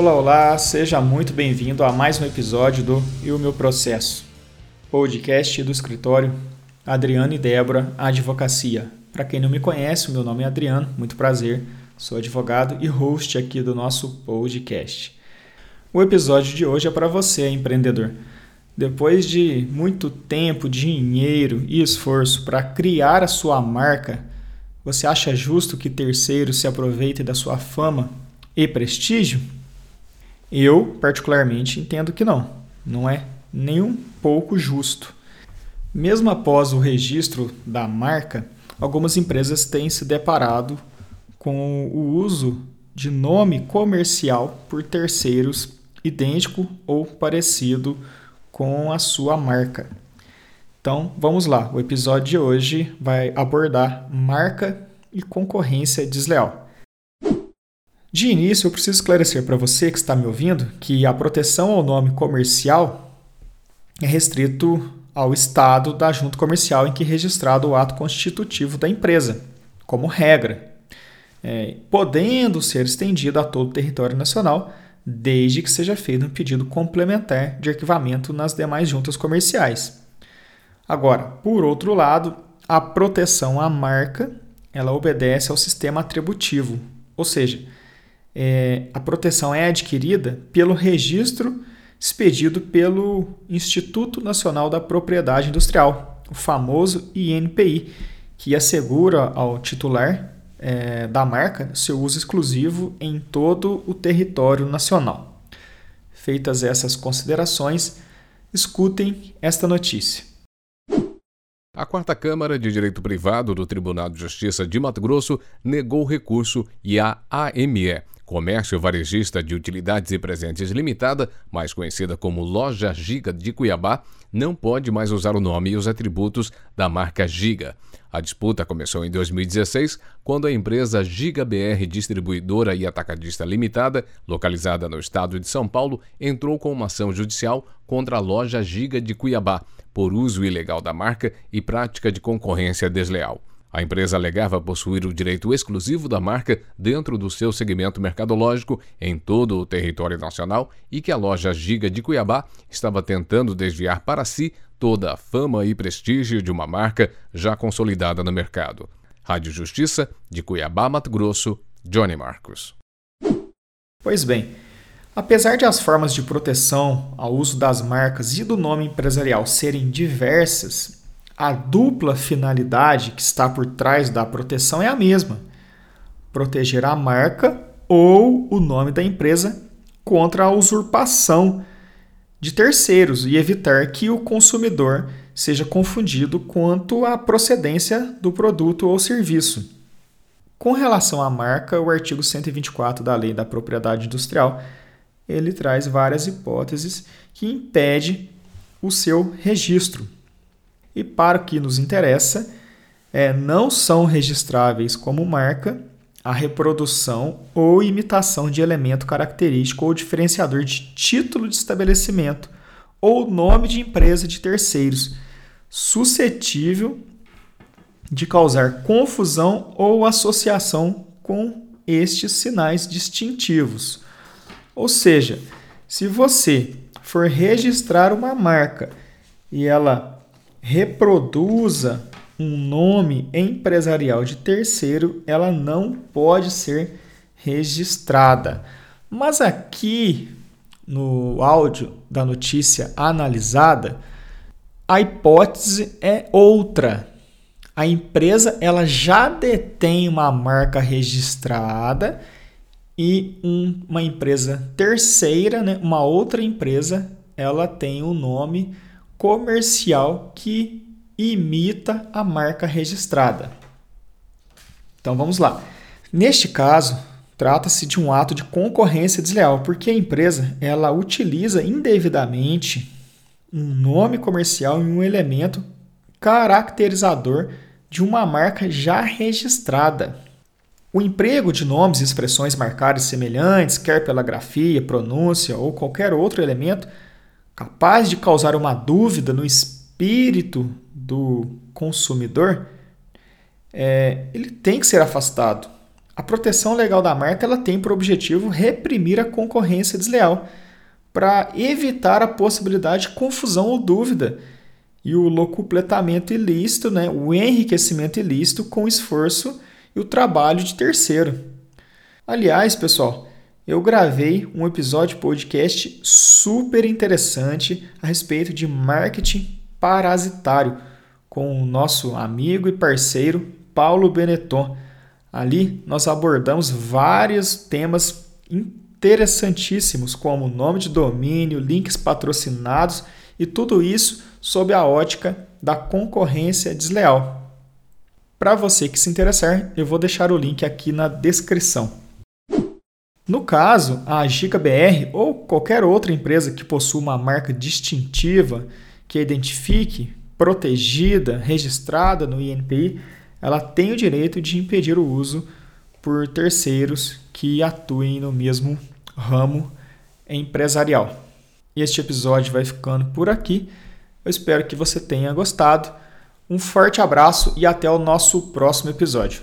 Olá, olá, seja muito bem-vindo a mais um episódio do E o Meu Processo, podcast do escritório Adriano e Débora Advocacia. Para quem não me conhece, meu nome é Adriano, muito prazer, sou advogado e host aqui do nosso podcast. O episódio de hoje é para você, empreendedor. Depois de muito tempo, dinheiro e esforço para criar a sua marca, você acha justo que terceiros se aproveitem da sua fama e prestígio? Eu, particularmente, entendo que não. Não é nem um pouco justo. Mesmo após o registro da marca, algumas empresas têm se deparado com o uso de nome comercial por terceiros idêntico ou parecido com a sua marca. Então, vamos lá. O episódio de hoje vai abordar marca e concorrência desleal. De início, eu preciso esclarecer para você que está me ouvindo que a proteção ao nome comercial é restrito ao estado da junta comercial em que é registrado o ato constitutivo da empresa, como regra, é, podendo ser estendido a todo o território nacional, desde que seja feito um pedido complementar de arquivamento nas demais juntas comerciais. Agora, por outro lado, a proteção à marca ela obedece ao sistema atributivo, ou seja, é, a proteção é adquirida pelo registro expedido pelo Instituto Nacional da Propriedade Industrial, o famoso INPI, que assegura ao titular é, da marca seu uso exclusivo em todo o território nacional. Feitas essas considerações, escutem esta notícia. A Quarta Câmara de Direito Privado do Tribunal de Justiça de Mato Grosso negou recurso e a AME, Comércio Varejista de Utilidades e Presentes Limitada, mais conhecida como Loja Giga de Cuiabá, não pode mais usar o nome e os atributos da marca Giga. A disputa começou em 2016, quando a empresa Giga BR Distribuidora e Atacadista Limitada, localizada no estado de São Paulo, entrou com uma ação judicial contra a loja Giga de Cuiabá por uso ilegal da marca e prática de concorrência desleal. A empresa alegava possuir o direito exclusivo da marca dentro do seu segmento mercadológico em todo o território nacional e que a loja Giga de Cuiabá estava tentando desviar para si toda a fama e prestígio de uma marca já consolidada no mercado. Rádio Justiça, de Cuiabá, Mato Grosso, Johnny Marcos. Pois bem, apesar de as formas de proteção ao uso das marcas e do nome empresarial serem diversas, a dupla finalidade que está por trás da proteção é a mesma: proteger a marca ou o nome da empresa contra a usurpação de terceiros e evitar que o consumidor seja confundido quanto à procedência do produto ou serviço. Com relação à marca, o artigo 124 da Lei da Propriedade Industrial, ele traz várias hipóteses que impedem o seu registro e para o que nos interessa, é, não são registráveis como marca a reprodução ou imitação de elemento característico ou diferenciador de título de estabelecimento ou nome de empresa de terceiros, suscetível de causar confusão ou associação com estes sinais distintivos. Ou seja, se você for registrar uma marca e ela reproduza um nome empresarial de terceiro, ela não pode ser registrada. Mas aqui no áudio da notícia analisada, a hipótese é outra. A empresa ela já detém uma marca registrada e um, uma empresa terceira, né, uma outra empresa, ela tem o um nome comercial que imita a marca registrada. Então vamos lá. Neste caso, trata-se de um ato de concorrência desleal, porque a empresa ela utiliza indevidamente um nome comercial e um elemento caracterizador de uma marca já registrada. O emprego de nomes e expressões marcadas semelhantes, quer pela grafia, pronúncia ou qualquer outro elemento, capaz de causar uma dúvida no espírito do consumidor, é, ele tem que ser afastado. A proteção legal da marca ela tem por objetivo reprimir a concorrência desleal, para evitar a possibilidade de confusão ou dúvida e o locupletamento ilícito, né, o enriquecimento ilícito com o esforço e o trabalho de terceiro. Aliás, pessoal, eu gravei um episódio podcast super interessante a respeito de marketing parasitário com o nosso amigo e parceiro Paulo Benetton. Ali nós abordamos vários temas interessantíssimos, como nome de domínio, links patrocinados e tudo isso sob a ótica da concorrência desleal. Para você que se interessar, eu vou deixar o link aqui na descrição. No caso, a Giga BR ou qualquer outra empresa que possua uma marca distintiva que identifique, protegida, registrada no INPI, ela tem o direito de impedir o uso por terceiros que atuem no mesmo ramo empresarial. Este episódio vai ficando por aqui. Eu espero que você tenha gostado. Um forte abraço e até o nosso próximo episódio.